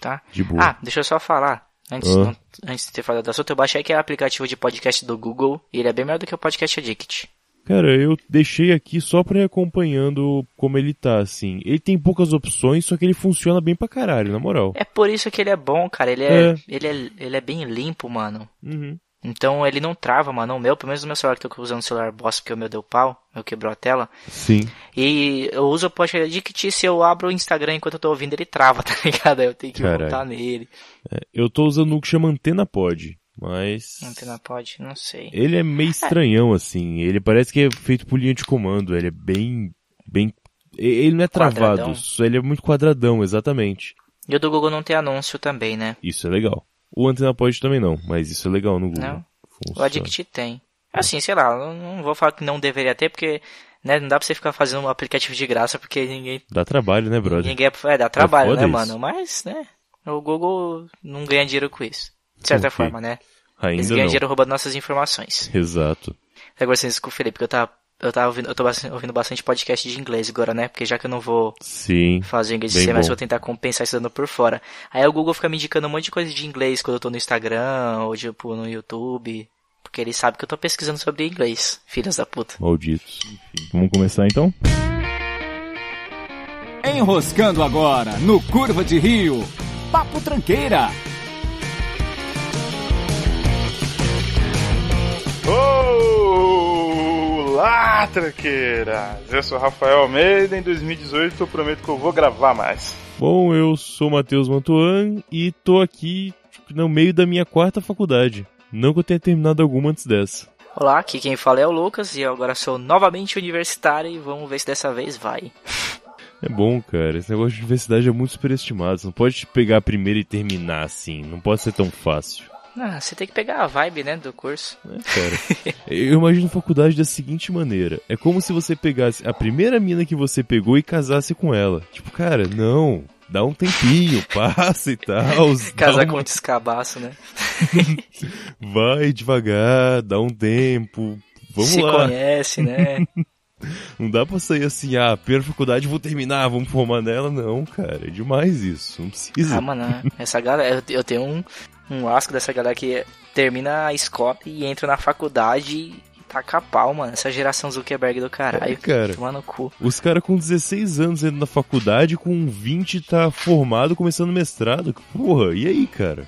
Tá? De boa. Ah, deixa eu só falar. Antes, Ah. não- antes de ter falado do assunto, eu baixei aquele aplicativo de podcast do Google e ele é bem melhor do que o Podcast Addict. Cara, eu deixei aqui só pra ir acompanhando como ele tá, assim. Ele tem poucas opções, só que ele funciona bem pra caralho, na moral. É por isso que ele é bom, cara. Ele é, É. Ele é, ele é bem limpo, mano. Uhum. Então ele não trava, mano. O meu, pelo menos no meu celular que eu tô usando o celular boss porque o meu deu pau, o meu quebrou a tela. Sim. E eu uso o Podcast Addict se eu abro o Instagram enquanto eu tô ouvindo, ele trava, tá ligado? Aí eu tenho que Caralho. voltar nele. É, eu tô usando um que chama Antena Pod, mas... Antena pode, não sei. Ele é meio estranhão, assim. Ele parece que é feito por linha de comando. Ele é bem... bem... Ele não é travado, Quadradão. ele é muito quadradão, exatamente. E o do Google não tem anúncio também, né? Isso é legal. O Antena Pod também não, mas isso é legal no Google. Não. O Funciona. Addict tem. Assim, sei lá, não vou falar que não deveria ter, porque né, não dá pra você ficar fazendo um aplicativo de graça, porque ninguém. Dá trabalho, né, brother? ninguém é, dá trabalho, foda né, isso. mano? Mas, né? O Google não ganha dinheiro com isso. De certa Ok. forma, né? Eles Ainda ganham não. dinheiro roubando nossas informações. Exato. Agora vocês com o Felipe, porque eu tava. Eu tava ouvindo, eu tô bastante- ouvindo bastante podcast de inglês agora, né? Porque já que eu não vou Sim. fazer inglês esse semestre, bom. eu vou tentar compensar estudando por fora. Aí o Google fica me indicando um monte de coisa de inglês quando eu tô no Instagram, ou tipo no YouTube. Porque ele sabe que eu tô pesquisando sobre inglês. Filhas da puta. Malditos. Enfim. Vamos começar então? Enroscando agora no Curva de Rio. Papo Tranqueira. Olá, tranqueiras! Eu sou Rafael Almeida. Em 2018 eu prometo que eu vou gravar mais. Bom, eu sou Matheus Mantuan e tô aqui tipo, no meio da minha quarta faculdade. Não que eu tenha terminado alguma antes dessa. Olá, aqui quem fala é o Lucas e eu agora sou novamente universitário e vamos ver se dessa vez vai. É bom, cara. Esse negócio de universidade é muito superestimado. Você não pode te pegar a primeira e terminar assim. Não pode ser tão fácil. Ah, você tem que pegar a vibe, né, do curso. É, cara. Eu imagino faculdade da seguinte maneira. É como se você pegasse a primeira mina que você pegou e casasse com ela. Tipo, cara, não. Dá um tempinho, passa e tal. Casar dá com uma- um descabaço, né? Vai devagar, dá um tempo. Vamos se lá. conhece, né? Não dá pra sair assim, ah, primeira faculdade vou terminar, vamos formar nela. Não, cara, é demais isso. Não precisa. Ah, mano, essa galera, eu tenho um, um asco dessa galera que termina a escola e entra na faculdade e taca pau, mano. Essa geração Zuckerberg do caralho. É, cara. Tomar no cu. Os caras com 16 anos indo na faculdade, com 20 tá formado, começando mestrado. Porra, e aí, cara?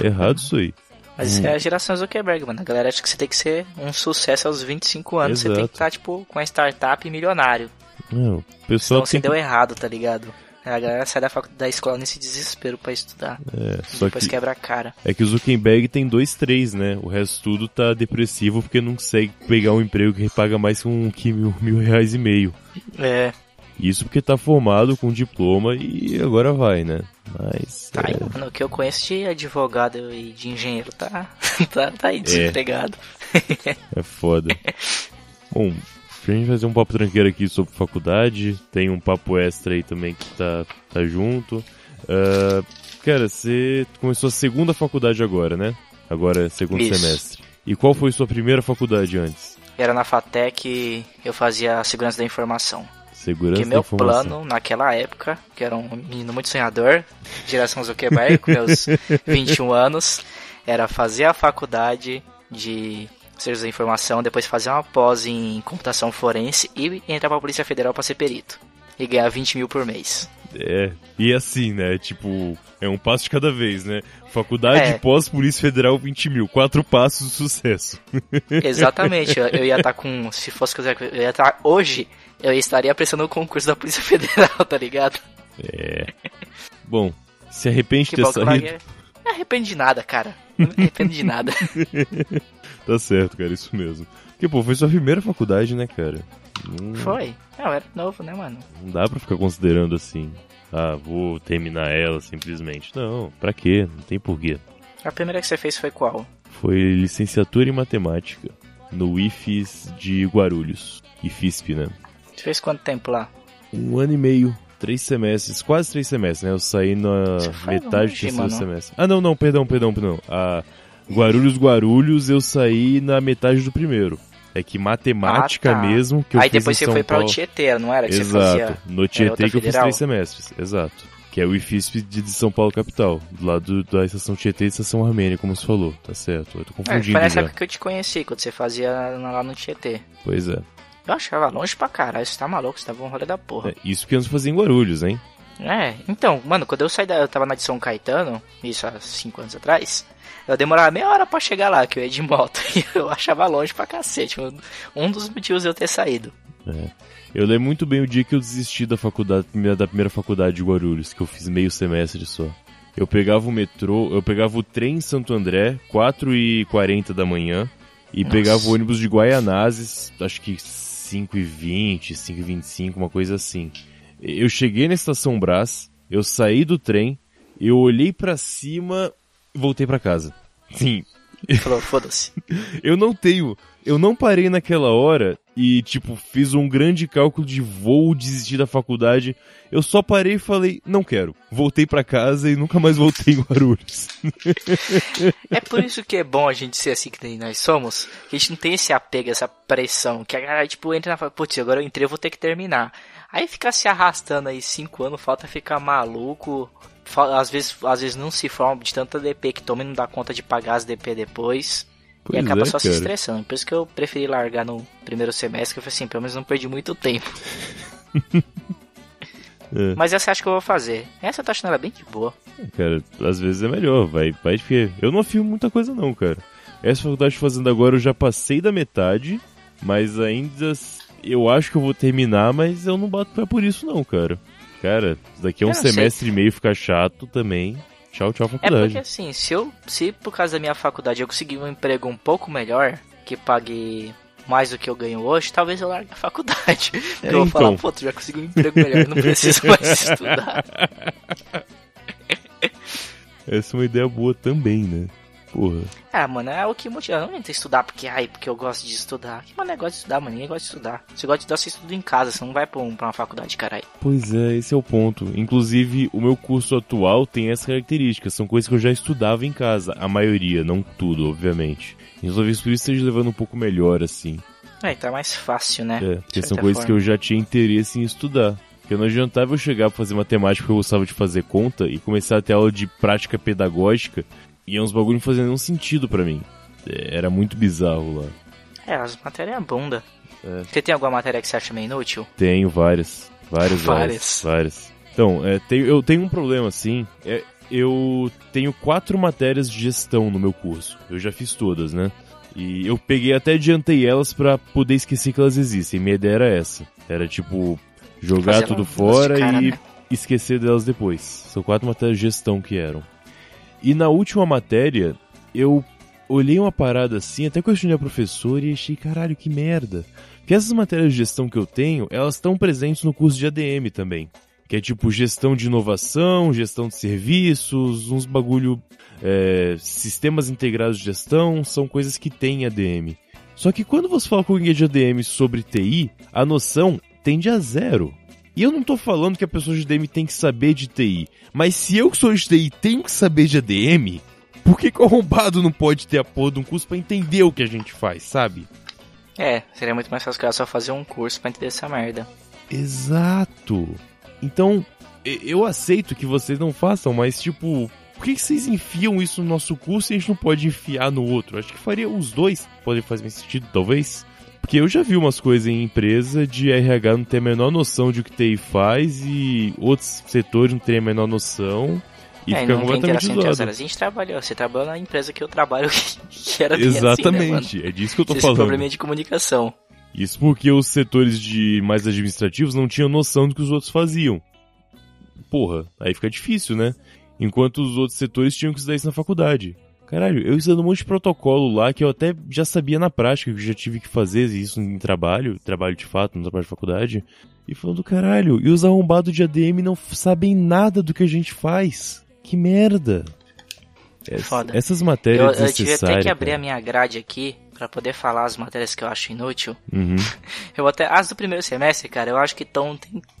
É errado isso aí. Mas Hum. isso é a geração Zuckerberg, mano. A galera acha que você tem que ser um sucesso aos 25 anos. Você tem que Exato. estar, tipo, com a startup milionário. Não, o pessoal Senão você tem deu errado, tá ligado? A galera sai da, da escola nesse desespero pra estudar. É, só Depois que quebra a cara. é que o Zuckerberg tem dois, três, né? O resto tudo tá depressivo porque não consegue pegar um emprego que paga mais um que mil, mil reais e meio. É, Isso porque tá formado com diploma e agora vai, né? Mas. tá aí, é, mano. O que eu conheço de advogado e de engenheiro tá, tá, tá aí desempregado. É foda. Bom, pra gente fazer um papo tranqueiro aqui sobre faculdade, tem um papo extra aí também que tá, tá junto. Ah, cara, você começou a segunda faculdade agora, né? Agora é segundo Isso. semestre. E qual foi sua primeira faculdade antes? Era na FATEC eu fazia a segurança da informação. Segurança Porque meu informação. plano naquela época, que era um menino muito sonhador, geração Zuckerberg, com meus 21 anos, era fazer a faculdade de segurança da informação, depois fazer uma pós em computação forense e entrar pra Polícia Federal pra ser perito. E ganhar 20 mil por mês. É, e assim, né? Tipo, é um passo de cada vez, né? Faculdade É. pós Polícia Federal 20 mil. Quatro passos de sucesso. Exatamente, eu, eu ia estar com. Se fosse que eu ia estar hoje, eu estaria prestando o concurso da Polícia Federal, tá ligado? É. Bom, se arrepende de ter saído. Não me arrependo de nada, cara. Não me arrependo de nada. Tá certo, cara, isso mesmo. Porque, pô, foi sua primeira faculdade, né, cara? Não, Foi. Não, eu era novo, né, mano? não dá pra ficar considerando assim. Ah, vou terminar ela simplesmente. Não, pra quê? Não tem porquê. A primeira que você fez foi qual? Foi licenciatura em matemática no IFES de Guarulhos. IFISP, né? Você fez quanto tempo lá? Um ano e meio, três semestres, quase três semestres, né? Eu saí na Você metade do terceiro semestre. Ah, não, não, perdão, perdão, perdão. A Guarulhos, Guarulhos, eu saí na metade do primeiro. É que matemática Ah, tá. mesmo que eu Aí fiz depois em você São foi pra Paulo. o Tietê, não era? Que você Exato. fazia. No Tietê que eu fiz três semestres. Exato. Que é o IFISP de São Paulo capital, do lado da estação Tietê e estação Armênia, como você falou, tá certo? Eu tô É, confundindo parece a já. época que eu te conheci, quando você fazia lá no Tietê. Pois é. Eu achava longe pra caralho, você tá maluco, você tava um rolê da porra. É, Isso porque antes fazia em Guarulhos, hein? É, então, mano, quando eu saí da. Eu tava na de São Caetano, isso há 5 anos atrás, eu demorava meia hora pra chegar lá, que eu ia de moto. E eu achava longe pra cacete. Um- Um dos motivos de eu ter saído. Eu lembro muito bem o dia que eu desisti da faculdade, da primeira faculdade de Guarulhos, que eu fiz meio semestre só. Eu pegava o metrô, eu pegava o trem em Santo André, 4h40 da manhã, e Nossa. pegava o ônibus de Guaianazes, acho que 5h20, 5h25, uma coisa assim. Eu cheguei na estação Brás, eu saí do trem, eu olhei pra cima e voltei pra casa. Sim, Falou, foda-se. eu não tenho. Eu não parei naquela hora e, tipo, fiz um grande cálculo de vou desistir da faculdade. Eu só parei e falei, não quero. Voltei pra casa e nunca mais voltei em Guarulhos. É por isso que é bom a gente ser assim que nós somos, que a gente não tem esse apego, essa pressão, que a galera, tipo, entra na putz, agora eu entrei, eu vou ter que terminar. Aí ficar se arrastando aí cinco anos, falta ficar maluco, às vezes, às vezes não se forma de tanta DP que toma e não dá conta de pagar as DP depois. Pois e acaba é, só se cara. estressando. Por isso que eu preferi largar no primeiro semestre, que eu falei assim, pelo menos não perdi muito tempo. É. Mas essa eu acho que eu vou fazer. Essa eu tô achando ela bem de boa. Cara, às vezes é melhor, vai, vai porque eu não afio muita coisa não, cara. Essa faculdade fazendo agora eu já passei da metade, mas ainda eu acho que eu vou terminar, mas eu não bato pé por isso não, cara. Cara, daqui a um não sei. semestre e meio ficar chato também. Tchau, tchau É faculdade. porque assim, se eu, se por causa da minha faculdade eu conseguir um emprego um pouco melhor, que pague mais do que eu ganho hoje, talvez eu largue a faculdade. É, eu vou falar, então. pô, tu já conseguiu um emprego melhor, não preciso mais estudar. Essa é uma ideia boa também, né? Porra. Ah, mano, é o que motiva. Não adianta estudar porque, ai, porque eu gosto de estudar. Que mano, negócio de estudar, mano. Ninguém gosta de estudar. Você gosta de estudar, você estuda em casa, você não vai pra, um, pra uma faculdade, caralho. Pois é, esse é o ponto. Inclusive, o meu curso atual tem essa característica. São coisas que eu já estudava em casa. A maioria, não tudo, obviamente. E por isso esteja levando um pouco melhor, assim. É, é mais fácil, né? É, porque são coisas que forma. eu já tinha interesse em estudar. Porque não adiantava eu chegar pra fazer matemática porque eu gostava de fazer conta e começar a ter aula de prática pedagógica e é uns bagulho não fazendo nenhum sentido pra mim. É, Era muito bizarro lá. É, as matérias é bunda. É. Você tem alguma matéria que você acha meio inútil? Tenho várias. Várias, várias. Várias. Várias. Então, é, tenho- eu tenho um problema, assim. É, eu tenho quatro matérias de gestão no meu curso. Eu já fiz todas, né? E eu peguei até adiantei elas pra poder esquecer que elas existem. Minha ideia era essa. Era tipo, jogar Fazer tudo fora cara, e né? esquecer delas depois. São quatro matérias de gestão que eram. E na última matéria, eu olhei uma parada assim, até questionei a professora e achei, caralho, que merda. Porque essas matérias de gestão que eu tenho, elas estão presentes no curso de ADM também. Que é tipo gestão de inovação, gestão de serviços, uns bagulho. é, sistemas integrados de gestão, são coisas que tem em ADM. Só que quando você fala com alguém de ADM sobre TI, a noção tende a zero. E eu não tô falando que a pessoa de ADM tem que saber de TI. Mas se eu que sou de TI tenho que saber de ADM, por que, que o arrombado não pode ter a porra de um curso pra entender o que a gente faz, sabe? É, seria muito mais fácil que ela só fazer um curso pra entender essa merda. Exato. Então, eu aceito que vocês não façam, mas tipo, por que, que vocês enfiam isso no nosso curso e a gente não pode enfiar no outro? Acho que faria os dois, podem fazer mais sentido, talvez. Porque eu já vi umas coisas em empresa de RH não ter a menor noção de o que TI faz e outros setores não terem a menor noção e é, fica não tem completamente interação as zoado. áreas. A gente trabalhou, você trabalhou na empresa que eu trabalho que era bem assim, né? Exatamente, é disso que eu tô Esse falando. probleminha de comunicação. Isso porque os setores de mais administrativos não tinham noção do que os outros faziam. Porra, aí fica difícil, né? Enquanto os outros setores tinham que estudar isso na faculdade. Caralho, eu estudando um monte de protocolo lá que eu até já sabia na prática, que eu já tive que fazer isso em trabalho, trabalho de fato, no trabalho de faculdade. E falando, caralho, e os arrombados de ADM não sabem nada do que a gente faz. Que merda. Ess- Foda. essas Eu, matérias eu tive até que abrir cara. a minha grade aqui pra poder falar as matérias que eu acho inútil. Uhum. Eu até. As do primeiro semestre, cara, eu acho que estão.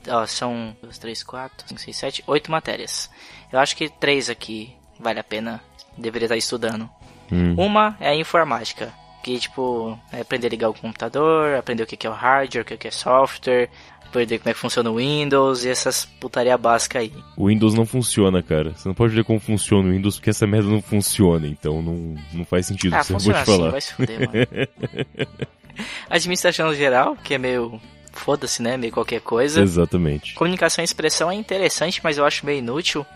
Ó, são. 2, 3, 4, 5, 6, 7, 8 matérias. Eu acho que três aqui vale a pena. Deveria estar estudando. Hum. Uma é a informática. Que, tipo, é aprender a ligar o computador, aprender o que é o hardware, o que é software, aprender como é que funciona o Windows e essas putaria básica aí. O Windows não funciona, cara. Você não pode ver como funciona o Windows porque essa merda não funciona, então não, não faz sentido Ah, que eu vou funciona te assim, falar. vai se fuder, mano. Administração geral, que é meio... Foda-se, né? Meio qualquer coisa. Exatamente. Comunicação e expressão é interessante, mas eu acho meio inútil.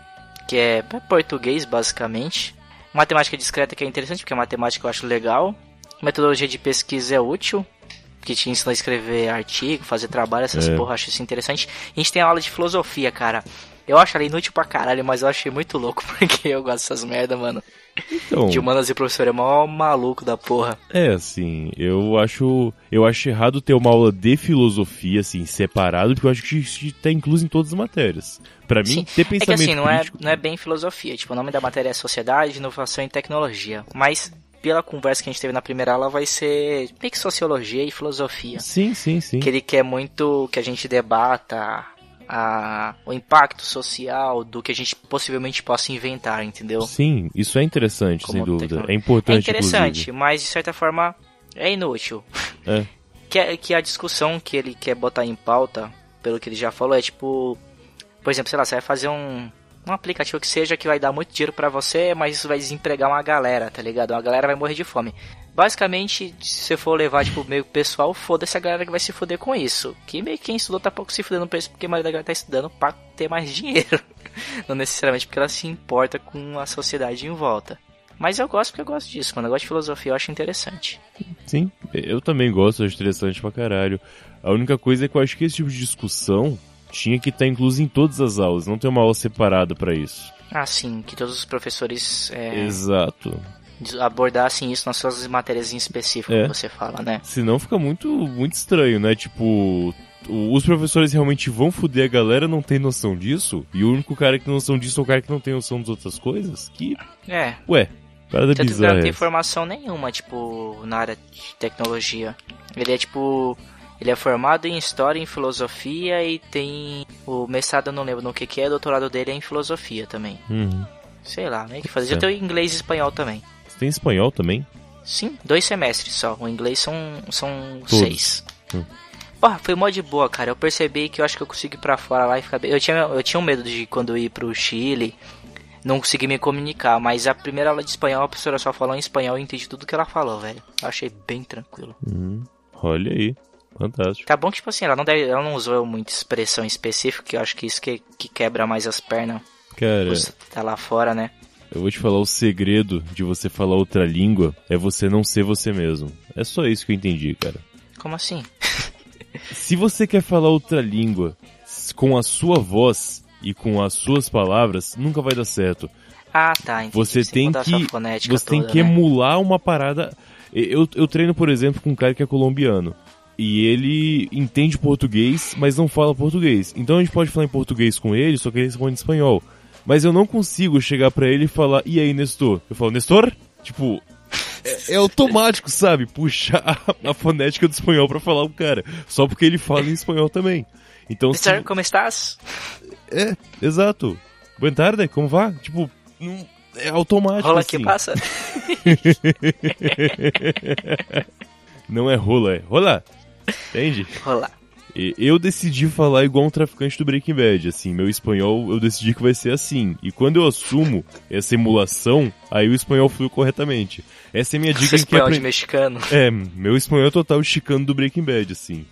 Que é português, basicamente. Matemática discreta que é interessante, porque a matemática eu acho legal. Metodologia de pesquisa é útil. Que te ensina a escrever artigo, fazer trabalho, essas É. porra, acho isso interessante. A gente tem aula de filosofia, cara. Eu acho ela inútil pra caralho, mas eu achei muito louco, porque eu gosto dessas merda, mano. Então, De humanas e professor é mó maluco da porra. é assim, eu acho, eu acho errado ter uma aula de filosofia assim separado, porque eu acho que isso tá incluso em todas as matérias. Pra mim, Sim. ter É que pensamento assim, não é, não é bem filosofia. Tipo, o nome da matéria é Sociedade, Inovação e Tecnologia. Mas, pela conversa que a gente teve na primeira aula, vai ser meio que Sociologia e Filosofia. Sim, sim, sim. Que ele quer muito que a gente debata a, o impacto social do que a gente possivelmente possa inventar, entendeu? Sim, isso é interessante, Como sem dúvida. É importante, É interessante, inclusive. mas de certa forma é inútil. É. Que, é- que a discussão que ele quer botar em pauta, pelo que ele já falou, é tipo, por exemplo, sei lá, você vai fazer um, um aplicativo que seja que vai dar muito dinheiro pra você, mas isso vai desempregar uma galera, tá ligado? Uma galera vai morrer de fome. Basicamente, se você for levar, tipo, meio pessoal, foda-se a galera que vai se fuder com isso. Que meio que quem estudou tá pouco se fudendo pra isso, porque a maioria da galera tá estudando pra ter mais dinheiro. Não necessariamente porque ela se importa com a sociedade em volta. Mas eu gosto porque eu gosto disso, mano. Eu gosto de filosofia, eu acho interessante. Sim, eu também gosto, acho interessante pra caralho. A única coisa é que eu acho que esse tipo de discussão tinha que estar incluso em todas as aulas, não ter uma aula separada pra isso. Ah, sim, que todos os professores é, Exato. abordassem isso nas suas matérias em específico, É. que você fala, né? Senão fica muito, muito estranho, né? Tipo, os professores realmente vão foder a galera, não tem noção disso, e o único cara que tem noção disso é o cara que não tem noção das outras coisas? Que, É, ué, parada tanto bizarra. não tem é formação nenhuma, tipo, na área de tecnologia. Ele é tipo. Ele é formado em história, em filosofia e tem o mestrado, eu não lembro no que que é, o doutorado dele é em filosofia também. Uhum. Sei lá, meio que fazer. Certo. tenho inglês e espanhol também. Você tem espanhol também? Sim, dois semestres só. O inglês são, são Todos. seis. Hum. Porra, foi mó de boa, cara. Eu percebi que eu acho que eu consigo ir pra fora lá e ficar bem. Eu tinha, eu tinha um medo de quando eu ir pro Chile não conseguir me comunicar, mas a primeira aula de espanhol a professora só falou em espanhol e entendi tudo que ela falou, velho. Eu achei bem tranquilo. Hum, olha aí, fantástico. Tá bom que, tipo assim, ela não, deve, ela não usou muita expressão específica, que eu acho que isso que, que quebra mais as pernas. Cara, Você tá lá fora, né? eu vou te falar o segredo de você falar outra língua é você não ser você mesmo. É só isso que eu entendi, cara. Como assim? Se você quer falar outra língua com a sua voz e com as suas palavras, nunca vai dar certo. Ah, tá. Entendi. Você Sem tem que você tem toda, que né? emular uma parada. Eu, eu treino, por exemplo, com um cara que é colombiano. E ele entende português, mas não fala português. Então a gente pode falar em português com ele, só que ele responde em espanhol. Mas eu não consigo chegar pra ele e falar, e aí, Nestor? Eu falo, Nestor? Tipo, é, é automático, sabe? Puxar a, a fonética do espanhol pra falar o cara. Só porque ele fala em espanhol também. Então, se, Mister, como estás? é, exato. Boa tarde, como vá? Tipo, não, é automático Rola assim. que passa? Não é rola, é rola. Entende? Rola. E Eu decidi falar igual um traficante do Breaking Bad, assim, meu espanhol eu decidi que vai ser assim. E quando eu assumo essa emulação, aí o espanhol flui corretamente. Essa é minha dica Seu em que espanhol de mexicano. É, meu espanhol é total chicano do Breaking Bad, assim.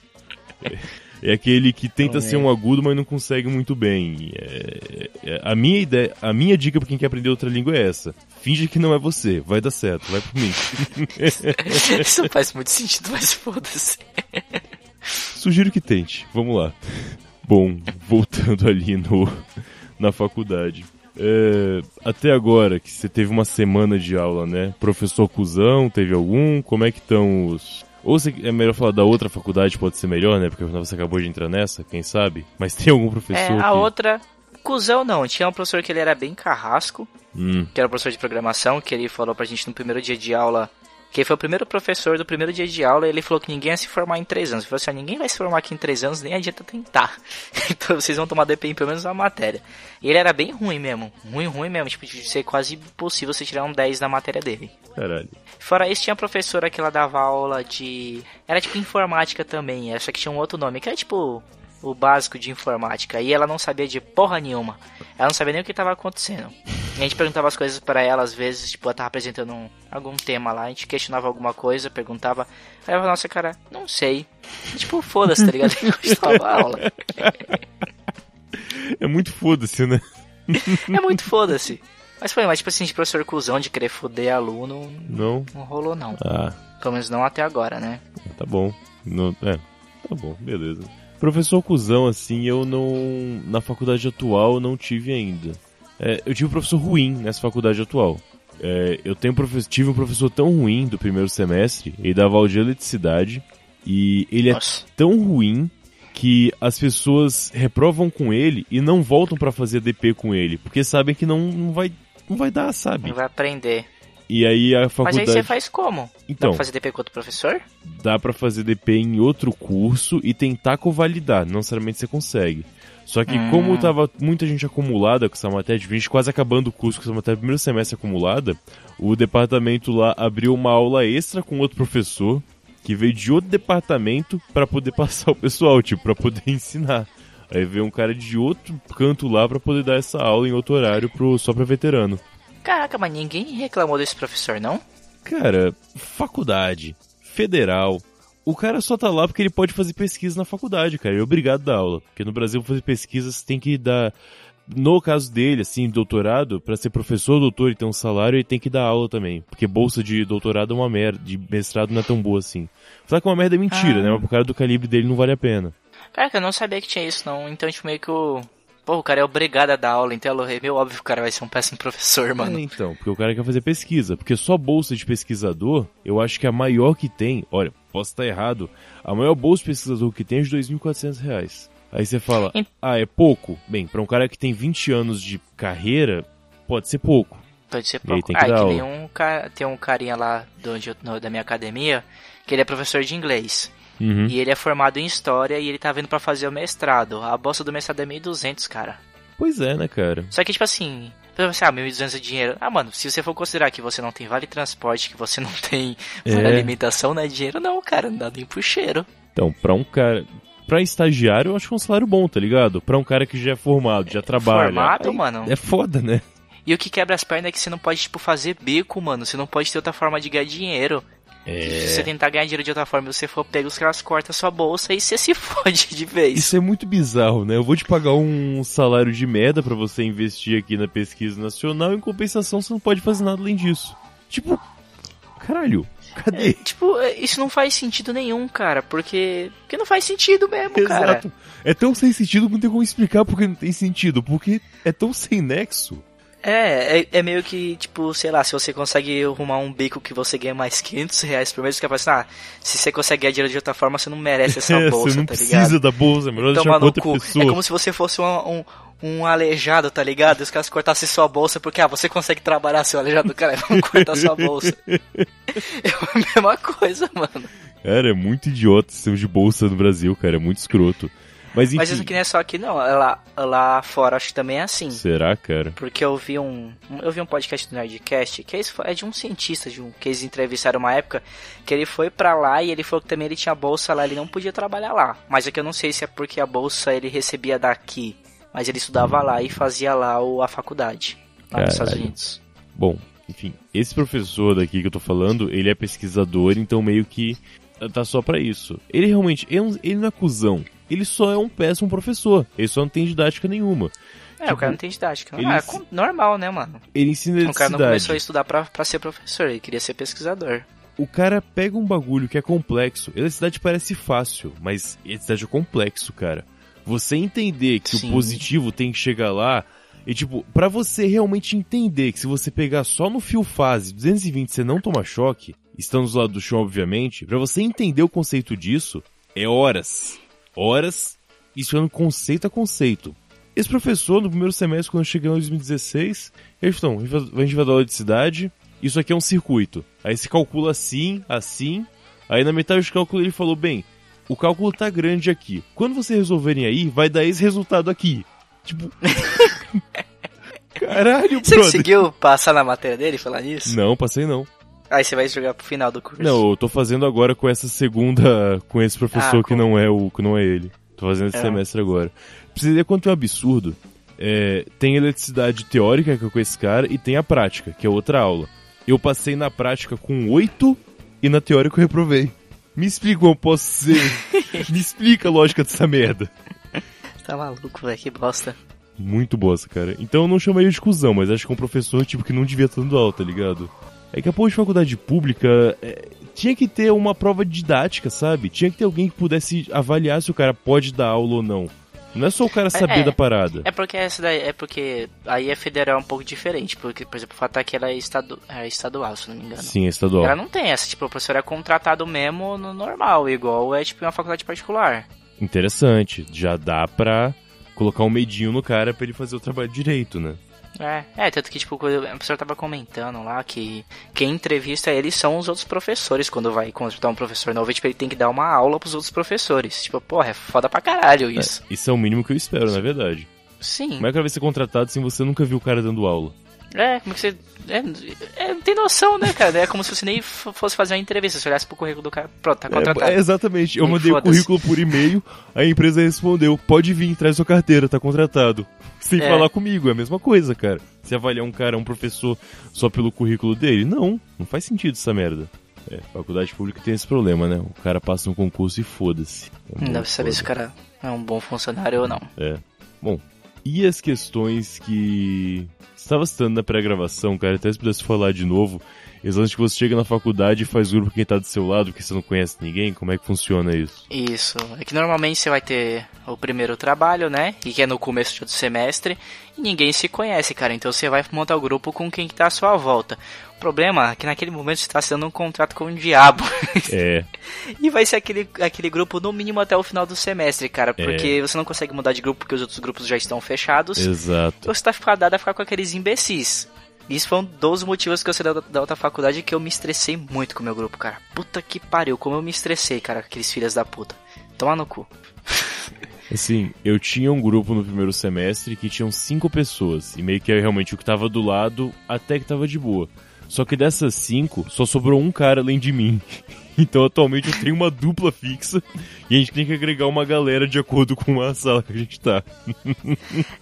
É, aquele que tenta ser um agudo, mas não consegue muito bem. É- é- a minha ideia, a minha dica pra quem quer aprender outra língua é essa. Finge que não é você, vai dar certo, vai por mim. Isso não faz muito sentido, mas foda-se. Sugiro que tente. Vamos lá. Bom, voltando ali no na faculdade. É, até agora, que você teve uma semana de aula, né? Professor cuzão, teve algum? Como é que estão os... Ou você, é melhor falar da outra faculdade, pode ser melhor, né? Porque você acabou de entrar nessa, quem sabe? Mas tem algum É, professor a que... outra. Cusão não, tinha um professor que ele era bem carrasco, Hum, que era um professor de programação, que ele falou pra gente no primeiro dia de aula Que foi o primeiro professor do primeiro dia de aula, ele falou que ninguém ia se formar em três anos. Ele falou assim, ah, ninguém vai se formar aqui em três anos, nem adianta tentar. então vocês vão tomar DP em pelo menos uma matéria. E ele era bem ruim mesmo, ruim, ruim mesmo, tipo, de ser quase impossível você tirar um 10 na matéria dele. Caralho. Fora isso, tinha a professora que ela dava aula de... Era tipo informática também, só que tinha um outro nome, que era tipo o básico de informática. E ela não sabia de porra nenhuma. Ela não sabia nem o que estava acontecendo. E a gente perguntava as coisas para ela, às vezes, tipo, ela tava apresentando um, algum tema lá, a gente questionava alguma coisa, perguntava. Aí ela falava, nossa, cara, não sei. E, tipo, foda-se, tá ligado? Eu a aula. É muito foda-se, né? é muito foda-se. Mas foi, mas tipo assim, de professor cuzão de querer foder aluno. Não. Não rolou, não. Ah. Pelo menos não até agora, né? Tá bom. Não, é, tá bom, beleza. Professor cuzão, assim, eu não. Na faculdade atual eu não tive ainda. É, eu tive um professor ruim nessa faculdade atual. É, eu tenho um tive um professor tão ruim do primeiro semestre, ele dava aula de eletricidade, e ele é Nossa. é tão ruim que as pessoas reprovam com ele e não voltam para fazer DP com ele, porque sabem que não, não, vai, não vai dar, sabe? Não vai aprender. E aí a faculdade... Mas aí você faz como? Então, dá pra fazer DP com outro professor? Dá pra fazer DP em outro curso e tentar convalidar, não necessariamente você consegue. Só que hum. como tava muita gente acumulada com essa matéria, a gente quase acabando o curso com essa matéria primeiro semestre acumulada, o departamento lá abriu uma aula extra com outro professor que veio de outro departamento para poder passar o pessoal, tipo, para poder ensinar. Aí veio um cara de outro canto lá para poder dar essa aula em outro horário pro, só pra veterano. Caraca, mas ninguém reclamou desse professor, não? Cara, faculdade, federal. O cara só tá lá porque ele pode fazer pesquisa na faculdade, cara. Ele é obrigado a dar aula. Porque no Brasil, fazer pesquisa, você tem que dar. No caso dele, assim, doutorado, para ser professor, doutor e ter um salário, ele tem que dar aula também. Porque bolsa de doutorado é uma merda, de mestrado não é tão boa assim. Só que uma merda é mentira, ah. né? Mas pro cara do calibre dele não vale a pena. Caraca, eu não sabia que tinha isso, não. Então, tipo, meio que o Pô, o cara é obrigado a dar aula, então é meio óbvio que o cara vai ser um péssimo professor, mano. É, então, porque o cara quer fazer pesquisa. Porque só bolsa de pesquisador, eu acho que a maior que tem, olha, posso estar errado, a maior bolsa de pesquisador que tem é de 2.400 reais. Aí você fala, ah, é pouco? Bem, para um cara que tem 20 anos de carreira, pode ser pouco. Pode ser pouco. Tem que, ah, é que nem um, tem um carinha lá do, do, da minha academia, que ele é professor de inglês. Uhum. E ele é formado em História e ele tá vindo para fazer o mestrado. A bolsa do mestrado é 1.200, cara. Pois é, né, cara? Só que, tipo assim, você, ah, 1.200 é dinheiro. Ah, mano, se você for considerar que você não tem vale transporte, que você não tem vale é. alimentação, não é dinheiro, não, cara. Não dá nem pro cheiro. Então, pra um cara. Pra estagiário, eu acho que é um salário bom, tá ligado? Pra um cara que já é formado, já trabalha. Formado, aí, mano? É foda, né? E o que quebra as pernas é que você não pode, tipo, fazer bico, mano. Você não pode ter outra forma de ganhar dinheiro. É... Se você tentar ganhar dinheiro de outra forma e você for pego, os caras cortam a sua bolsa e você se fode de vez. Isso é muito bizarro, né? Eu vou te pagar um salário de merda para você investir aqui na pesquisa nacional, em compensação você não pode fazer nada além disso. Tipo, caralho, cadê? É, tipo, é, isso não faz sentido nenhum, cara, porque. Porque não faz sentido mesmo, Exato. cara. É tão sem sentido que não tem como explicar porque não tem sentido, porque é tão sem nexo. É, é, é, meio que, tipo, sei lá, se você consegue arrumar um bico que você ganha mais 500 reais por mês, você fala assim, ah, se você consegue ganhar dinheiro de outra forma, você não merece essa é, bolsa, você não tá ligado? precisa da bolsa, é melhor então, deixar outra cu. pessoa. É como se você fosse um, um, um aleijado, tá ligado? E os caras cortassem sua bolsa porque, ah, você consegue trabalhar, seu aleijado, cara, vamos cortar sua bolsa. é a mesma coisa, mano. Cara, é muito idiota o sistema de bolsa no Brasil, cara, é muito escroto. Mas, enfim... Mas isso aqui não é só aqui, não. Lá, lá fora acho que também é assim. Será, cara? Porque eu vi um. Eu vi um podcast do Nerdcast que é de um cientista, de um, que eles entrevistaram uma época, que ele foi para lá e ele falou que também ele tinha bolsa lá, ele não podia trabalhar lá. Mas é que eu não sei se é porque a bolsa ele recebia daqui. Mas ele estudava lá e fazia lá o, a faculdade. Lá Caralho. nos Estados Unidos. Bom, enfim, esse professor daqui que eu tô falando, ele é pesquisador, então meio que tá só para isso. Ele realmente, ele, ele não é cuzão ele só é um péssimo professor. Ele só não tem didática nenhuma. É, tipo, o cara não tem didática. Ele ah, é normal, né, mano? Ele ensina O cara não começou a estudar pra, pra ser professor, ele queria ser pesquisador. O cara pega um bagulho que é complexo. Eletricidade parece fácil, mas eletricidade é complexo, cara. Você entender que Sim. o positivo tem que chegar lá. E tipo, para você realmente entender que se você pegar só no fio fase 220 você não toma choque, estando do lado do chão, obviamente, para você entender o conceito disso, é horas horas, estudando conceito a conceito. Esse professor, no primeiro semestre, quando chegou em 2016, ele falou, a gente vai dar aula de cidade, isso aqui é um circuito. Aí se calcula assim, assim. Aí na metade do cálculo ele falou, bem, o cálculo tá grande aqui. Quando vocês resolverem aí, vai dar esse resultado aqui. Tipo. Caralho, Você brother. conseguiu passar na matéria dele e falar nisso? Não, passei não. Aí você vai jogar pro final do curso. Não, eu tô fazendo agora com essa segunda. com esse professor Ah, que não é o que não é ele. Tô fazendo esse É. semestre agora. Pra você ver quanto é um absurdo. é, tem eletricidade teórica, que é com esse cara, e tem a prática, que é outra aula. Eu passei na prática com 8 e na teórica eu reprovei. Me explica como eu posso ser. Me explica a lógica dessa merda. Tá maluco, velho, que bosta. Muito bosta, cara. Então eu não chamaria de cuzão, mas acho que é um professor tipo que não devia estar dando aula, tá ligado? É que a porra de faculdade pública é, tinha que ter uma prova didática, sabe? Tinha que ter alguém que pudesse avaliar se o cara pode dar aula ou não. Não é só o cara saber é. da parada. É porque essa daí, é porque aí a federal é um pouco diferente, porque, por exemplo, o Fatak ela é, estadu, é estadual, se não me engano. Sim, é estadual. Ela não tem essa, tipo, o professor é contratado mesmo no normal, igual é tipo uma faculdade particular. Interessante. Já dá pra colocar um medinho no cara pra ele fazer o trabalho direito, né? É, é, tanto que, tipo, o professor tava comentando lá que quem entrevista ele são os outros professores quando vai contratar um professor novo, tipo, ele tem que dar uma aula pros outros professores. Tipo, porra, é foda pra caralho isso. É, isso é o mínimo que eu espero, na verdade. Sim. Como é que vai ser contratado se você nunca viu o cara dando aula? É, como que você. É, é, não tem noção, né, cara? É como se você nem fosse fazer uma entrevista. Se olhasse pro currículo do cara, pronto, tá contratado. É, é, exatamente. Eu E mandei o currículo por e-mail, a empresa respondeu: pode vir, traz sua carteira, tá contratado. Sem É. falar comigo, é a mesma coisa, cara. Se avaliar um cara, um professor, só pelo currículo dele, não, não faz sentido essa merda. É, faculdade pública tem esse problema, né? O cara passa no concurso e foda-se. É Não pra saber se o cara é um bom funcionário ou não. É. Bom, e as questões que. Estava citando na pré-gravação, cara, até se pudesse falar de novo. Lance que você chega na faculdade e faz grupo com quem tá do seu lado, porque você não conhece ninguém, como é que funciona isso? Isso. É que normalmente você vai ter o primeiro trabalho, né? E que é no começo do semestre. E ninguém se conhece, cara. Então você vai montar o grupo com quem que tá à sua volta. O problema é que naquele momento você tá assinando um contrato com o diabo. É, e vai ser aquele, aquele grupo no mínimo até o final do semestre, cara. Porque você não consegue mudar de grupo porque os outros grupos já estão fechados. exato. você tá fadado a ficar com aqueles imbecis. Isso foi um dos motivos que eu saí da, da outra faculdade que eu me estressei muito com o meu grupo, cara. Puta que pariu, como eu me estressei, cara, com aqueles filhos da puta. Toma no cu. Assim, eu tinha um grupo no primeiro semestre que tinham cinco pessoas, e meio que é realmente o que tava do lado até que tava de boa. Só que dessas cinco, só sobrou um cara além de mim. Então atualmente eu tenho uma dupla fixa e a gente tem que agregar uma galera de acordo com a sala que a gente tá.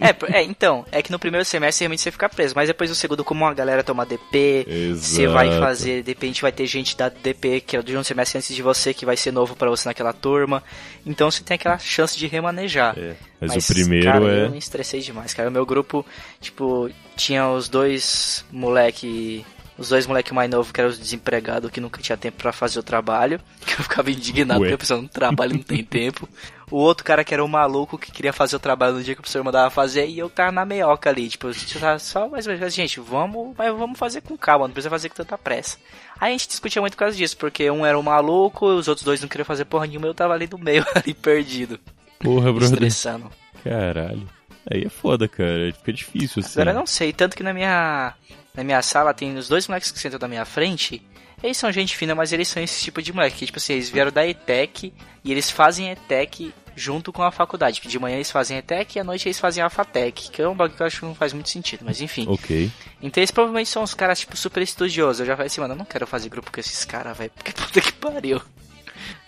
É, é, então, é que no primeiro semestre realmente você fica preso, mas depois do segundo, como a galera toma DP, você vai Exato. fazer, de repente vai ter gente da DP que é de um semestre antes de você, que vai ser novo pra você naquela turma. Então você tem aquela chance de remanejar. É, mas, o primeiro cara, é. Eu me estressei demais, cara. O meu grupo, tipo, tinha os dois moleque. Os dois moleque mais novos que eram os desempregados que nunca tinha tempo pra fazer o trabalho. Que eu ficava indignado Ué. porque a pessoa não trabalha e não tem tempo. O outro cara que era o maluco que queria fazer o trabalho no dia que o professor mandava fazer e eu tava na meioca ali. Tipo, a gente tava só mais ou menos, gente, vamos, mas vamos fazer com calma, não precisa fazer com tanta pressa. Aí a gente discutia muito por causa disso, porque um era o maluco, os outros dois não queriam fazer porra nenhuma, eu tava ali no meio, ali perdido, Porra, brother. estressando. Caralho. Aí é foda, cara. Fica difícil assim. Agora eu não sei, tanto que na minha na minha sala tem os dois moleques que sentam da minha frente. Eles são gente fina, mas eles são esse tipo de moleque. que, Tipo assim, eles vieram da ETEC e eles fazem ETEC junto com a faculdade. De manhã eles fazem ETEC e à noite eles fazem a FATEC. Que é um bagulho que eu acho que não faz muito sentido, mas enfim. Ok. Então eles provavelmente são os caras, tipo, super estudiosos. Eu já falei assim, mano, eu não quero fazer grupo com esses caras, velho. Porque puta que pariu.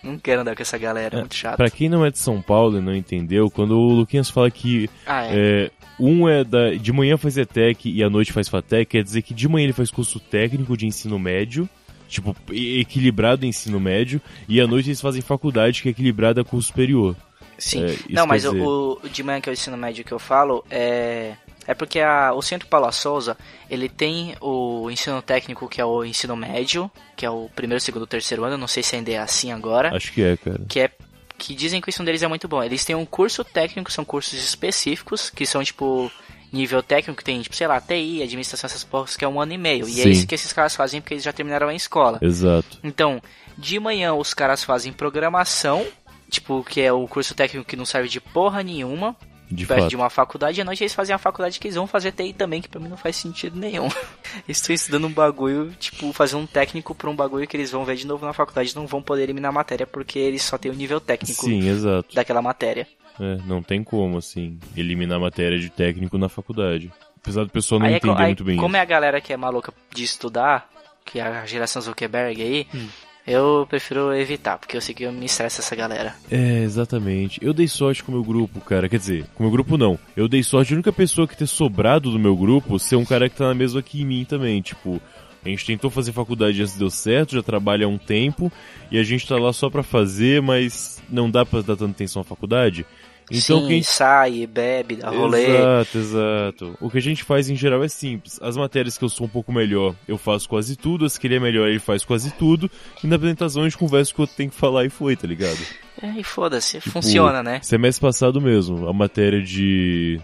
Não quero andar com essa galera, é muito chato. Pra quem não é de São Paulo e não entendeu, quando o Luquinhas fala que Ah, é. é, um é da, de manhã faz ETEC e à noite faz FATEC, quer dizer que de manhã ele faz curso técnico de ensino médio, tipo, equilibrado ensino médio, e à noite eles fazem faculdade que é equilibrada com curso superior. Sim. É, não, mas o, dizer- o- o de manhã que é o ensino médio que eu falo é. É porque a- o Centro Paula Souza, ele tem o ensino técnico, que é o ensino médio, que é o primeiro, segundo, terceiro ano, não sei se ainda é assim agora, Acho que é, cara. que é que dizem que o ensino deles é muito bom. Eles têm um curso técnico, são cursos específicos, que são tipo nível técnico, que tem, tipo, sei lá, TI, administração, essas porras, que é um ano e meio. E é Sim. isso que esses caras fazem porque eles já terminaram a escola. Exato. Então, de manhã os caras fazem programação, tipo, que é o curso técnico que não serve de porra nenhuma. De perto fato. de uma faculdade, e à noite eles fazem a faculdade que eles vão fazer TI também, que pra mim não faz sentido nenhum. Eles estão estudando um bagulho, tipo, fazer um técnico pra um bagulho que eles vão ver de novo na faculdade, não vão poder eliminar a matéria porque eles só têm o nível técnico Sim, exato. daquela matéria. É, não tem como, assim, eliminar matéria de técnico na faculdade. Apesar do pessoal não Aí, é entender aí, muito bem como isso. é a galera que é maluca de estudar, que é a geração Zuckerberg aí, Hum. Eu prefiro evitar, porque eu sei que eu me estressa essa galera. É, exatamente. Eu dei sorte com o meu grupo, cara. Quer dizer, com o meu grupo não. Eu dei sorte de única pessoa que ter sobrado do meu grupo ser um cara que tá na mesma que em mim também. Tipo, a gente tentou fazer faculdade já deu certo, já trabalha há um tempo, e a gente tá lá só pra fazer, mas não dá pra dar tanta atenção à faculdade. Então Sim, quem sai, bebe, dá rolê. Exato, exato. O que a gente faz em geral é simples. As matérias que eu sou um pouco melhor, eu faço quase tudo. As que ele é melhor, ele faz quase tudo. E na apresentação a gente conversa o que eu tenho que falar e foi, tá ligado? É, e foda-se, Tipo, funciona, né? Semestre passado mesmo, a matéria de.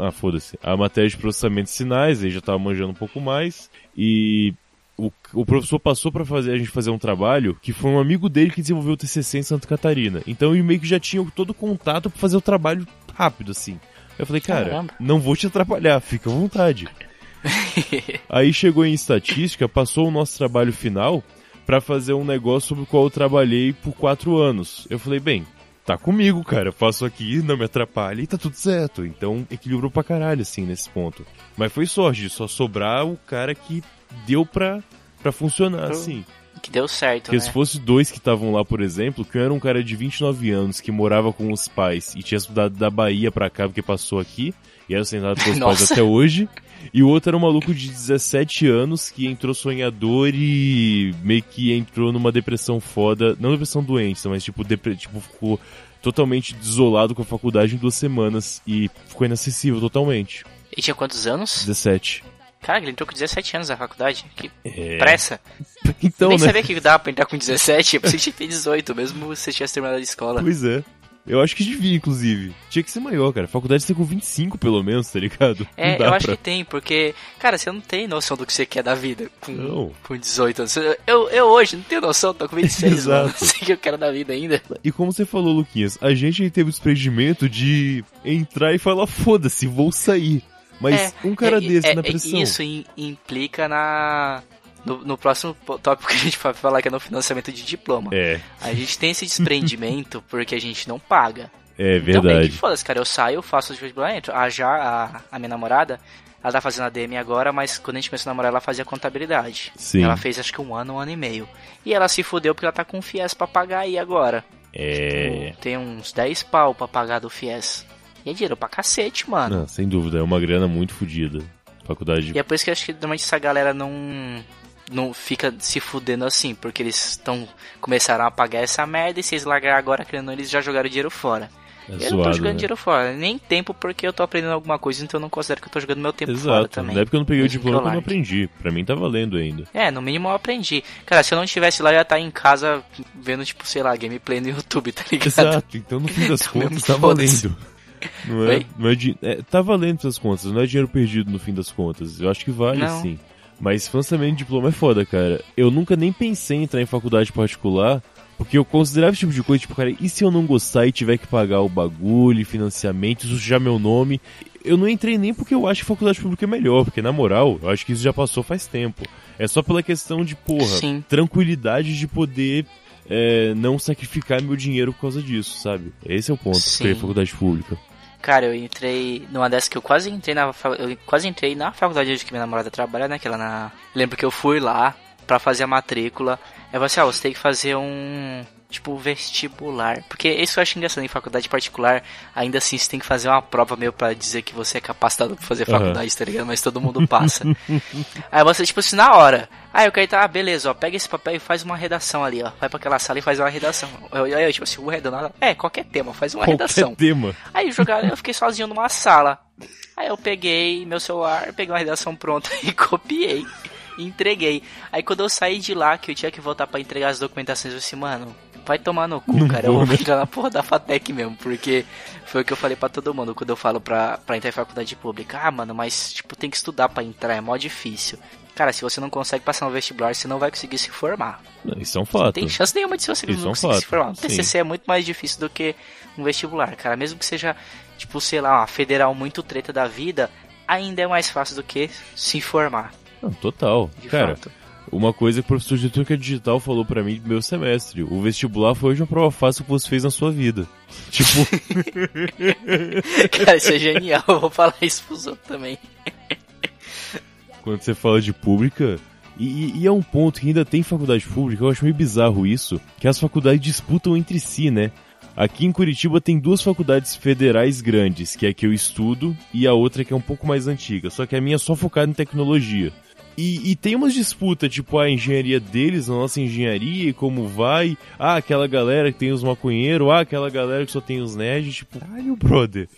Ah, foda-se. A matéria de processamento de sinais, aí já tava manjando um pouco mais. E. O, o professor passou pra fazer a gente fazer um trabalho que foi um amigo dele que desenvolveu o TCC em Santa Catarina. Então ele meio que já tinha todo o contato pra fazer o trabalho rápido assim. Eu falei, cara, Caramba. não vou te atrapalhar, fica à vontade. Aí chegou em estatística, passou o nosso trabalho final pra fazer um negócio sobre o qual eu trabalhei por quatro anos. Eu falei, bem, tá comigo, cara, eu faço aqui, não me atrapalha e tá tudo certo. Então equilibrou pra caralho, assim, nesse ponto. Mas foi sorte, só sobrar o cara que deu pra, pra funcionar, assim. que deu certo, Porque né? se fosse dois que estavam lá, por exemplo, que um era um cara de 29 anos que morava com os pais e tinha estudado da Bahia pra cá porque passou aqui, e era sentado com os pais até hoje. E o outro era um maluco de 17 anos que entrou sonhador e meio que entrou numa depressão foda. Não depressão doente, mas tipo, depre- tipo ficou totalmente desolado com a faculdade em duas semanas e ficou inacessível totalmente. E tinha quantos anos? 17. Cara, ele entrou com 17 anos na faculdade. Que É. pressa. Então, Nem né? sabia que dava pra entrar com 17, eu pensei que tinha que ter 18, mesmo se você tivesse terminado a escola. Pois é. Eu acho que devia, inclusive. Tinha que ser maior, cara. Faculdade tem com 25, pelo menos, tá ligado? É, eu acho pra... que tem, porque, cara, você não tem noção do que você quer da vida com, Não. com 18 anos. Eu, eu hoje não tenho noção, tô com 26 anos, não sei o que eu quero da vida ainda. E como você falou, Luquinhas, a gente teve o desprendimento de entrar e falar, foda-se, vou sair. Mas É, um cara é, desse é, na pressão. Isso im- implica na. No, no próximo tópico que a gente vai falar, que é no financiamento de diploma. É, A gente tem esse desprendimento porque a gente não paga. é Então, verdade. que foda-se, cara. Eu saio, eu faço o vestibular, entro. A já, a, a minha namorada, ela tá fazendo a DM agora, mas quando a gente começou a namorar, ela fazia contabilidade. Sim. Ela fez acho que um ano, um ano e meio. E ela se fudeu porque ela tá com o FIES pra pagar aí agora. É. Tipo, Tem uns 10 pau pra pagar do FIES. E é dinheiro pra cacete, mano. Não, sem dúvida, é uma grana muito fodida. Faculdade E é por isso que eu acho que normalmente essa galera não. Não fica se fudendo assim, porque eles estão. Começaram a pagar essa merda e se eles largar agora, querendo, eles já jogaram dinheiro fora. é eu não tô zoado, jogando né? dinheiro fora, nem tempo porque eu tô aprendendo alguma coisa, então eu não considero que eu tô jogando meu tempo fora Exato. também. Na época eu não peguei o diploma eu não aprendi. Pra mim tá valendo ainda. É, no mínimo eu aprendi. Cara, se eu não estivesse lá, eu ia estar em casa vendo, tipo, sei lá, gameplay no YouTube, tá ligado? Exato, então no fim das Então mesmo contas tá valendo. Não é, não é, é, tá valendo essas contas, não é dinheiro perdido no fim das contas. Eu acho que vale Não. sim. Mas financiamento de diploma é foda, cara. Eu nunca nem pensei em entrar em faculdade particular, porque eu considerava esse tipo de coisa, tipo, cara, e se eu não gostar e tiver que pagar o bagulho, financiamento, isso já é meu nome? Eu não entrei nem porque eu acho que faculdade pública é melhor, porque na moral, eu acho que isso já passou faz tempo. É só pela questão de, porra, Sim. tranquilidade de poder é, não sacrificar meu dinheiro por causa disso, sabe? Esse é o ponto, Sim. querer faculdade pública. Cara, eu entrei numa dessas que eu quase entrei na eu quase entrei na faculdade onde que minha namorada trabalha, né? Que ela na lembro que eu fui lá pra fazer a matrícula. Aí eu falei assim, ah, você tem que fazer um tipo vestibular, porque isso eu acho engraçado em faculdade particular, ainda assim você tem que fazer uma prova meio pra dizer que você é capacitado pra fazer faculdade, tá ligado? Mas todo mundo passa. Aí você tipo assim na hora. Aí eu quero tá, ah, beleza, ó, pega esse papel e faz uma redação ali, ó. Vai pra aquela sala e faz uma redação. Aí eu, eu, tipo assim, o redação, é, qualquer tema, faz uma redação. Qualquer tema. Aí jogaram, eu fiquei sozinho numa sala. Aí eu peguei meu celular, peguei uma redação pronta e copiei. E entreguei. Aí quando eu saí de lá, que eu tinha que voltar pra entregar as documentações, eu disse, mano, vai tomar no cu, Não cara. Eu vou, vou né? entrar na porra da FATEC mesmo, porque foi o que eu falei pra todo mundo quando eu falo pra, pra entrar em faculdade pública. Ah, mano, mas tipo, tem que estudar pra entrar, é mó difícil. Cara, se você não consegue passar no vestibular, você não vai conseguir se formar. Não, Isso é um Não fato. tem chance nenhuma de você Isso é não um conseguir se fato, formar. Um sim. TCC é muito mais difícil do que um vestibular, cara. Mesmo que seja tipo, sei lá, uma federal muito treta da vida, ainda é mais fácil do que se informar. Não, total. De Cara, fato. Uma coisa que o professor de Turca Digital falou pra mim no meu semestre. O vestibular foi hoje uma prova fácil que você fez na sua vida. Tipo, Cara, isso é genial. Eu vou falar isso pros outros também. quando você fala de pública. E, e- e é um ponto que ainda tem faculdade pública, eu acho meio bizarro isso, que as faculdades disputam entre si, né? Aqui em Curitiba tem duas faculdades federais grandes, que é a que eu estudo e a outra que é um pouco mais antiga, só que a minha é só focada em tecnologia. E, e tem umas disputas, tipo a engenharia deles, a nossa engenharia, e como vai, ah, aquela galera que tem os maconheiros, ah, aquela galera que só tem os nerds, tipo, caralho, brother.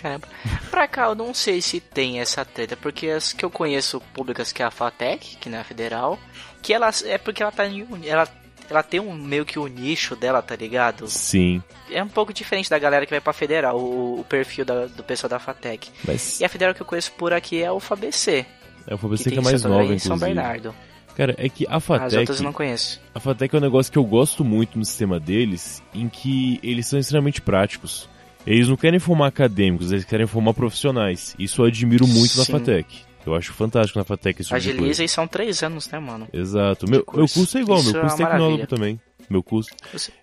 Caramba. Pra cá eu não sei se tem essa treta, porque as que eu conheço públicas que é a FATEC, que não é a federal, que ela é porque ela tá em um- ela ela tem um meio que o nicho dela, tá ligado? Sim, É um pouco diferente da galera que vai pra federal, o, o perfil da- do pessoal da FATEC. mas E a federal que eu conheço por aqui é o FABC, é o FABC que é mais nova, Maria e São inclusive. Bernardo. Cara, é que a As FATEC, outras eu não conheço. a FATEC é um negócio que eu gosto muito no sistema deles, em que eles são extremamente práticos. Eles não querem formar acadêmicos, eles querem formar profissionais. Isso eu admiro muito na Sim. FATEC. Eu acho fantástico na FATEC esse tipo Agiliza e são três anos, né, mano? Exato. Meu, meu curso. curso é igual, Isso meu é curso é tecnólogo maravilha. também. Meu curso.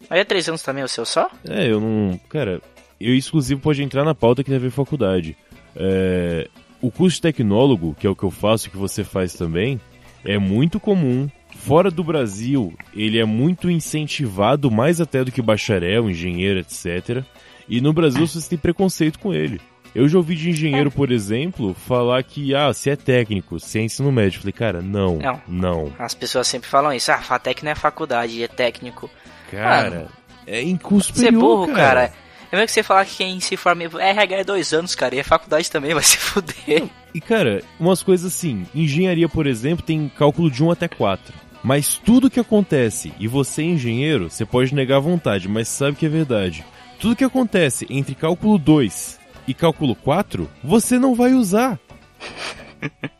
Aí é três anos também o seu só? É, eu não. Cara, eu exclusivo pode entrar na pauta que deve faculdade. É, o curso de tecnólogo, que é o que eu faço e que você faz também, é muito comum. Fora do Brasil, ele é muito incentivado, mais até do que bacharel, engenheiro, etc. E no Brasil você tem preconceito com ele. Eu já ouvi de engenheiro, por exemplo, falar que, ah, se é técnico, se é ensino médio. Eu falei, cara, não, Não. não. As pessoas sempre falam isso. Ah, FATEC não é faculdade, é técnico. Cara, é em curso Você é superior, burro, cara. cara. É mesmo que você falar que quem se forma em RH é dois anos, cara, e é faculdade também, vai se fuder. E cara, umas coisas assim, engenharia, por exemplo, tem cálculo de 1 até 4. Mas tudo que acontece, e você é engenheiro, você pode negar à vontade, mas sabe que é verdade. Tudo que acontece entre cálculo 2 e cálculo 4, você não vai usar.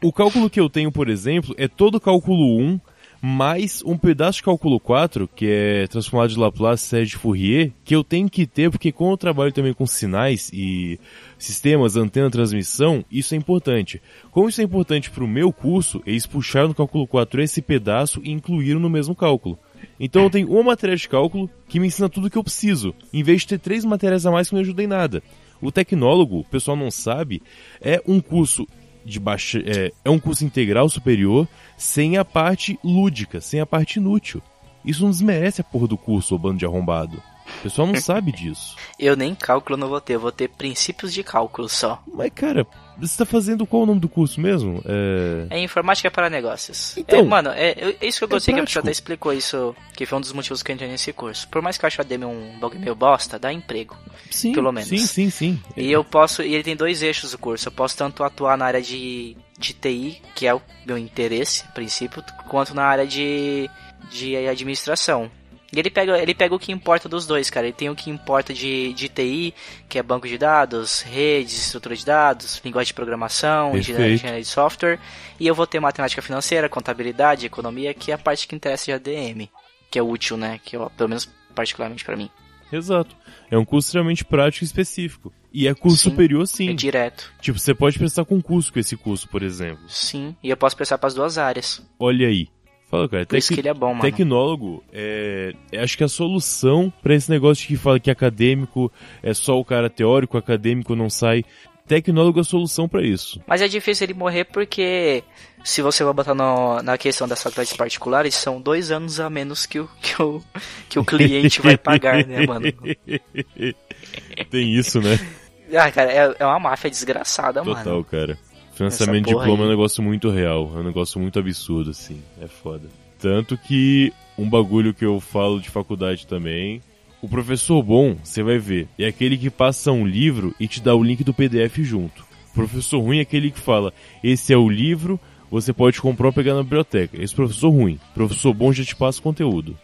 O cálculo que eu tenho, por exemplo, é todo cálculo 1 mais um pedaço de cálculo 4, que é transformado de Laplace de Fourier, que eu tenho que ter, porque como eu trabalho também com sinais e sistemas, antena, transmissão, isso é importante. Como isso é importante para o meu curso, eles puxaram no cálculo 4 esse pedaço e incluíram no mesmo cálculo. Então eu tenho uma matéria de cálculo que me ensina tudo o que eu preciso, em vez de ter três matérias a mais que não me ajudam em nada. O tecnólogo, o pessoal não sabe, é um curso de baixa, é, é um curso integral superior sem a parte lúdica, sem a parte inútil. Isso não desmerece a porra do curso, ô bando de arrombado. O pessoal não sabe disso. Eu nem cálculo não vou ter, eu vou ter princípios de cálculo só. Mas, cara, você tá fazendo qual o nome do curso mesmo? É. É informática para negócios. Então, é, mano, é, é isso que eu gostei que a pessoa até explicou isso, que foi um dos motivos que eu entrei nesse curso. Por mais que eu ache o ADM um bagulho meio bosta, dá emprego. Sim, pelo menos. Sim, sim, sim. E eu posso, e ele tem dois eixos o curso. Eu posso tanto atuar na área de, de TI, que é o meu interesse, a princípio, quanto na área de, de administração. E ele pega, ele pega o que importa dos dois, cara. Ele tem o que importa de, de TI, que é banco de dados, redes, estrutura de dados, linguagem de programação, engenharia de software. E eu vou ter matemática financeira, contabilidade, economia, que é a parte que interessa de ADM. Que é útil, né? Que eu, pelo menos particularmente pra mim. Exato. É um curso extremamente prático e específico. E é curso Sim, superior, sim. É direto. Tipo, você pode prestar concurso com esse curso, por exemplo. Sim. E eu posso pensar pras duas áreas. Olha aí. Fala, cara. Por isso que ele é bom, mano. Tecnólogo é, é, acho que a solução pra esse negócio de que fala que acadêmico é só o cara teórico, acadêmico não sai. Tecnólogo é a solução pra isso. Mas é difícil ele morrer porque se você vai botar no- na questão das faculdades particulares, são dois anos a menos que o, que o, que o cliente vai pagar, né, mano? Tem isso, né? Ah, cara, é, é uma máfia desgraçada, Total, mano. cara. Financiamento de diploma é um aí. negócio muito real. É um negócio muito absurdo, assim. É foda. Tanto que um bagulho que eu falo de faculdade também. O professor bom, você vai ver, é aquele que passa um livro e te dá o link do PDF junto. O professor ruim é aquele que fala: esse é o livro, você pode comprar ou pegar na biblioteca. Esse professor ruim. Professor bom já te passa o conteúdo.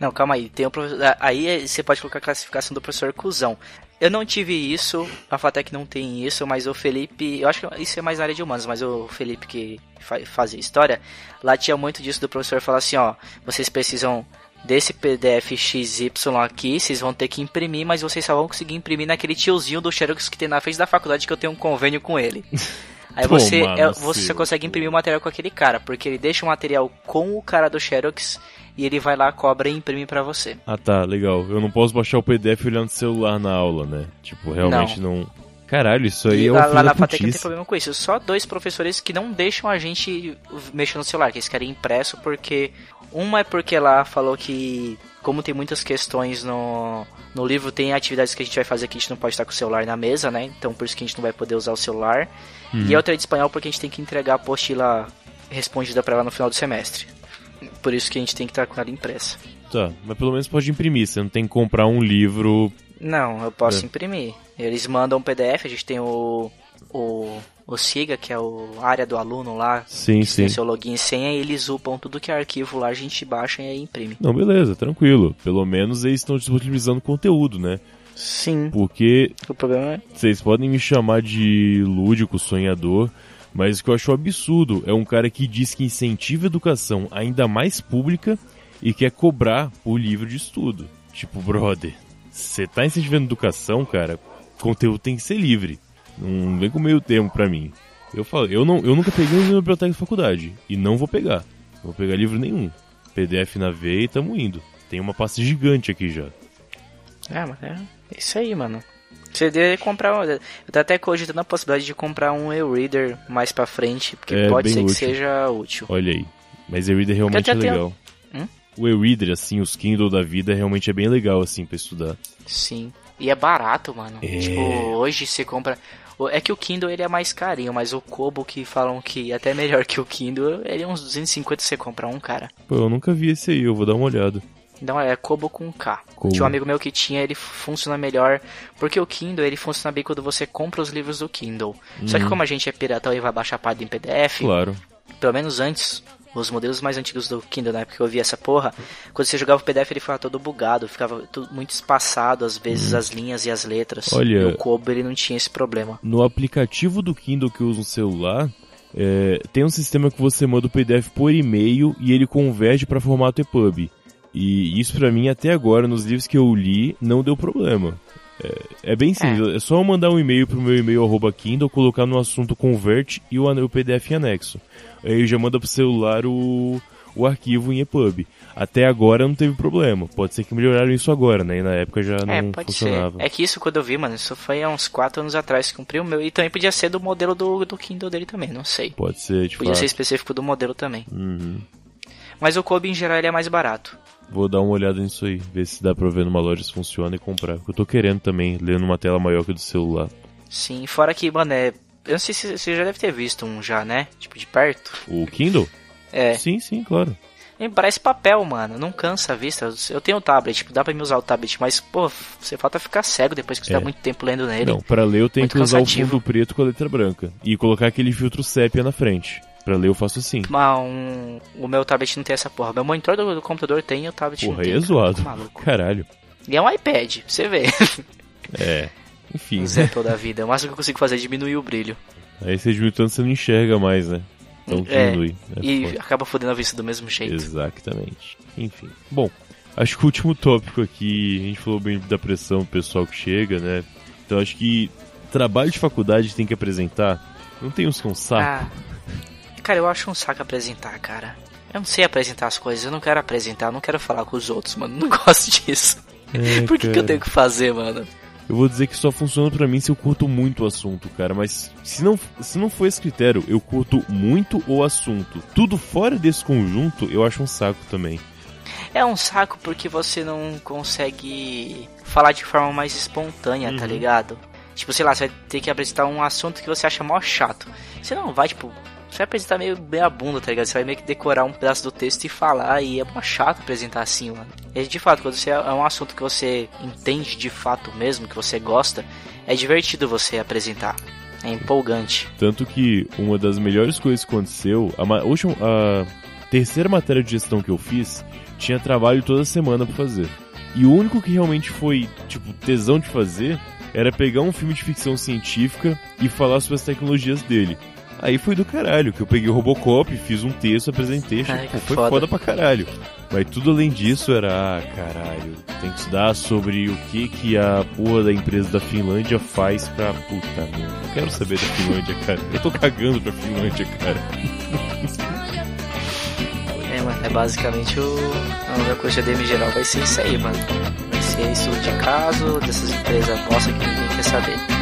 Não, calma aí. Tem um professor, aí é- você pode colocar a classificação do professor cuzão. Eu não tive isso, a Fatec não tem isso, mas o Felipe, eu acho que isso é mais na área de humanos, mas o Felipe que fa- fazia história, lá tinha muito disso do professor falar assim, ó, vocês precisam desse PDF XY aqui, vocês vão ter que imprimir, mas vocês só vão conseguir imprimir naquele tiozinho do Xerox que tem na frente da faculdade que eu tenho um convênio com ele. Aí Toma você, é, você seu consegue imprimir o material com aquele cara, porque ele deixa o material com o cara do Xerox e ele vai lá, cobra e imprime pra você. Ah tá, legal. Eu não posso baixar o PDF olhando no celular na aula, né? Tipo, realmente não. Caralho, isso aí E é um lá, lá na FATEC não tem problema com isso. Só dois professores que não deixam a gente mexer no celular, que eles querem impresso, porque. Uma é porque lá falou que, como tem muitas questões no, no livro, tem atividades que a gente vai fazer que a gente não pode estar com o celular na mesa, né? Então por isso que a gente não vai poder usar o celular. Uhum. E a outra é de espanhol porque a gente tem que entregar a apostila respondida pra ela no final do semestre. Por isso que a gente tem que estar com ela impressa. Tá, mas pelo menos pode imprimir, você não tem que comprar um livro. Não, eu posso É. imprimir. Eles mandam um PDF, a gente tem o, o, o SIGA, que é o área do aluno lá, Sim, sim. tem seu login e senha, e eles upam tudo que é arquivo lá, a gente baixa e aí imprime. Não, beleza, tranquilo. Pelo menos eles estão disponibilizando conteúdo, né? Sim. Porque O problema é. vocês podem me chamar de lúdico, sonhador, mas o que eu acho absurdo é um cara que diz que incentiva a educação ainda mais pública e quer cobrar por livro de estudo. Tipo, brother, você tá incentivando educação, cara, conteúdo tem que ser livre. Não vem com meio termo pra mim. Eu falo, eu, não, eu nunca peguei um livro na biblioteca da faculdade e não vou pegar. Não vou pegar livro nenhum. PDF na veia e tamo indo. Tem uma pasta gigante aqui já. É, mas é isso aí, mano. Você deve comprar. um- Eu tô até cogitando a possibilidade de comprar um e-reader mais pra frente, porque É, pode ser que útil. seja útil. Olha aí. Mas e-reader realmente é já tenho- legal. Hum? O e-reader, assim, os Kindle da vida, realmente é bem legal, assim, pra estudar. Sim. E é barato, mano. É. Tipo, hoje você compra. É que o Kindle ele é mais carinho, mas o Kobo que falam que é até melhor que o Kindle, ele é uns 250 você compra um, cara. Pô, eu nunca vi esse aí, eu vou dar uma olhada. Então é Kobo com K. Kobo. Tinha um amigo meu que tinha, ele funciona melhor. Porque o Kindle, ele funciona bem quando você compra os livros do Kindle. Só que como a gente é piratão e vai baixar parte em PDF, Claro. pelo menos antes, os modelos mais antigos do Kindle, na época que eu vi essa porra, quando você jogava o PDF ele ficava todo bugado, ficava tudo muito espaçado, às vezes as linhas e as letras. Olha- E o Kobo ele não tinha esse problema. No aplicativo do Kindle que eu uso no celular, é, tem um sistema que você manda o PDF por e-mail e ele converte para formato EPUB. E isso pra mim, até agora, nos livros que eu li, não deu problema. É, é bem simples, é. só eu mandar um e-mail pro meu e-mail arroba Kindle, colocar no assunto convert e o, o PDF em anexo. Aí já manda pro celular o, o arquivo em EPUB. Até agora não teve problema. Pode ser que melhoraram isso agora, né? E na época já é, não pode funcionava. ser. É que isso quando eu vi, mano, isso foi há uns 4 anos atrás que comprei o meu. E também podia ser do modelo do, do Kindle dele também, não sei. Pode ser, de Podia fato. ser específico do modelo também. Uhum. Mas o Kobo em geral ele é mais barato. Vou dar uma olhada nisso aí, ver se dá pra ver numa loja se funciona e comprar. Eu tô querendo também, ler numa tela maior que a do celular. Sim, fora que, mano, é. Eu não sei se você já deve ter visto um já, né? Tipo, de perto. O Kindle? É. Sim, sim, claro. Ele parece papel, mano. Não cansa a vista. Eu tenho o tablet, tipo, dá pra me usar o tablet, mas, pô, você falta ficar cego depois que você É. tá muito tempo lendo nele. Não, pra ler eu tenho Muito que usar cansativo. o fundo preto com a letra branca. E colocar aquele filtro sépia na frente. Pra ler eu faço assim. Mas um, o meu tablet não tem essa porra. Meu monitor do, do computador tem e o tablet Porra, não tem. é cara. zoado. Maluco. Caralho. E é um iPad, você ver. É. Enfim. o Zé toda a vida. O máximo que eu consigo fazer é diminuir o brilho. Aí você diminui tanto você não enxerga mais, né? Então É, diminui. É e foda. acaba fodendo a vista do mesmo jeito. Exatamente. Enfim. Bom, acho que o último tópico aqui, a gente falou bem da pressão pessoal que chega, né? Então acho que trabalho de faculdade tem que apresentar. Não tem uns que é um saco? Ah, cara, eu acho um saco apresentar, cara. Eu não sei apresentar as coisas, eu não quero apresentar, eu não quero falar com os outros, mano. Não gosto disso. É, Por que, que eu tenho que fazer, mano? Eu vou dizer que só funciona pra mim se eu curto muito o assunto, cara. Mas se não, se não for esse critério, eu curto muito o assunto. Tudo fora desse conjunto, eu acho um saco também. É um saco porque você não consegue falar de forma mais espontânea, tá ligado? Tipo, sei lá, você vai ter que apresentar um assunto que você acha mó chato. Você não vai, tipo, você vai apresentar meio bem a bunda, tá ligado? Você vai meio que decorar um pedaço do texto e falar, e é chato apresentar assim, mano. E de fato, quando você é um assunto que você entende de fato mesmo, que você gosta, é divertido você apresentar. É empolgante. Tanto que uma das melhores coisas que aconteceu, a, a terceira matéria de gestão que eu fiz, tinha trabalho toda semana pra fazer. E o único que realmente foi, tipo, tesão de fazer era pegar um filme de ficção científica e falar sobre as tecnologias dele. Aí foi do caralho, que eu peguei o Robocop, fiz um texto, apresentei, Ai, pô, foi foda. foda pra caralho. Mas tudo além disso era, ah, caralho, tem que estudar sobre o que que a porra da empresa da Finlândia faz pra. Puta merda, eu quero saber da Finlândia, cara. Eu tô cagando pra Finlândia, cara. É, mano, é basicamente o. A única coisa ADM geral vai ser isso aí, mano. Vai ser estudo de caso, dessas empresas nossa que ninguém quer saber.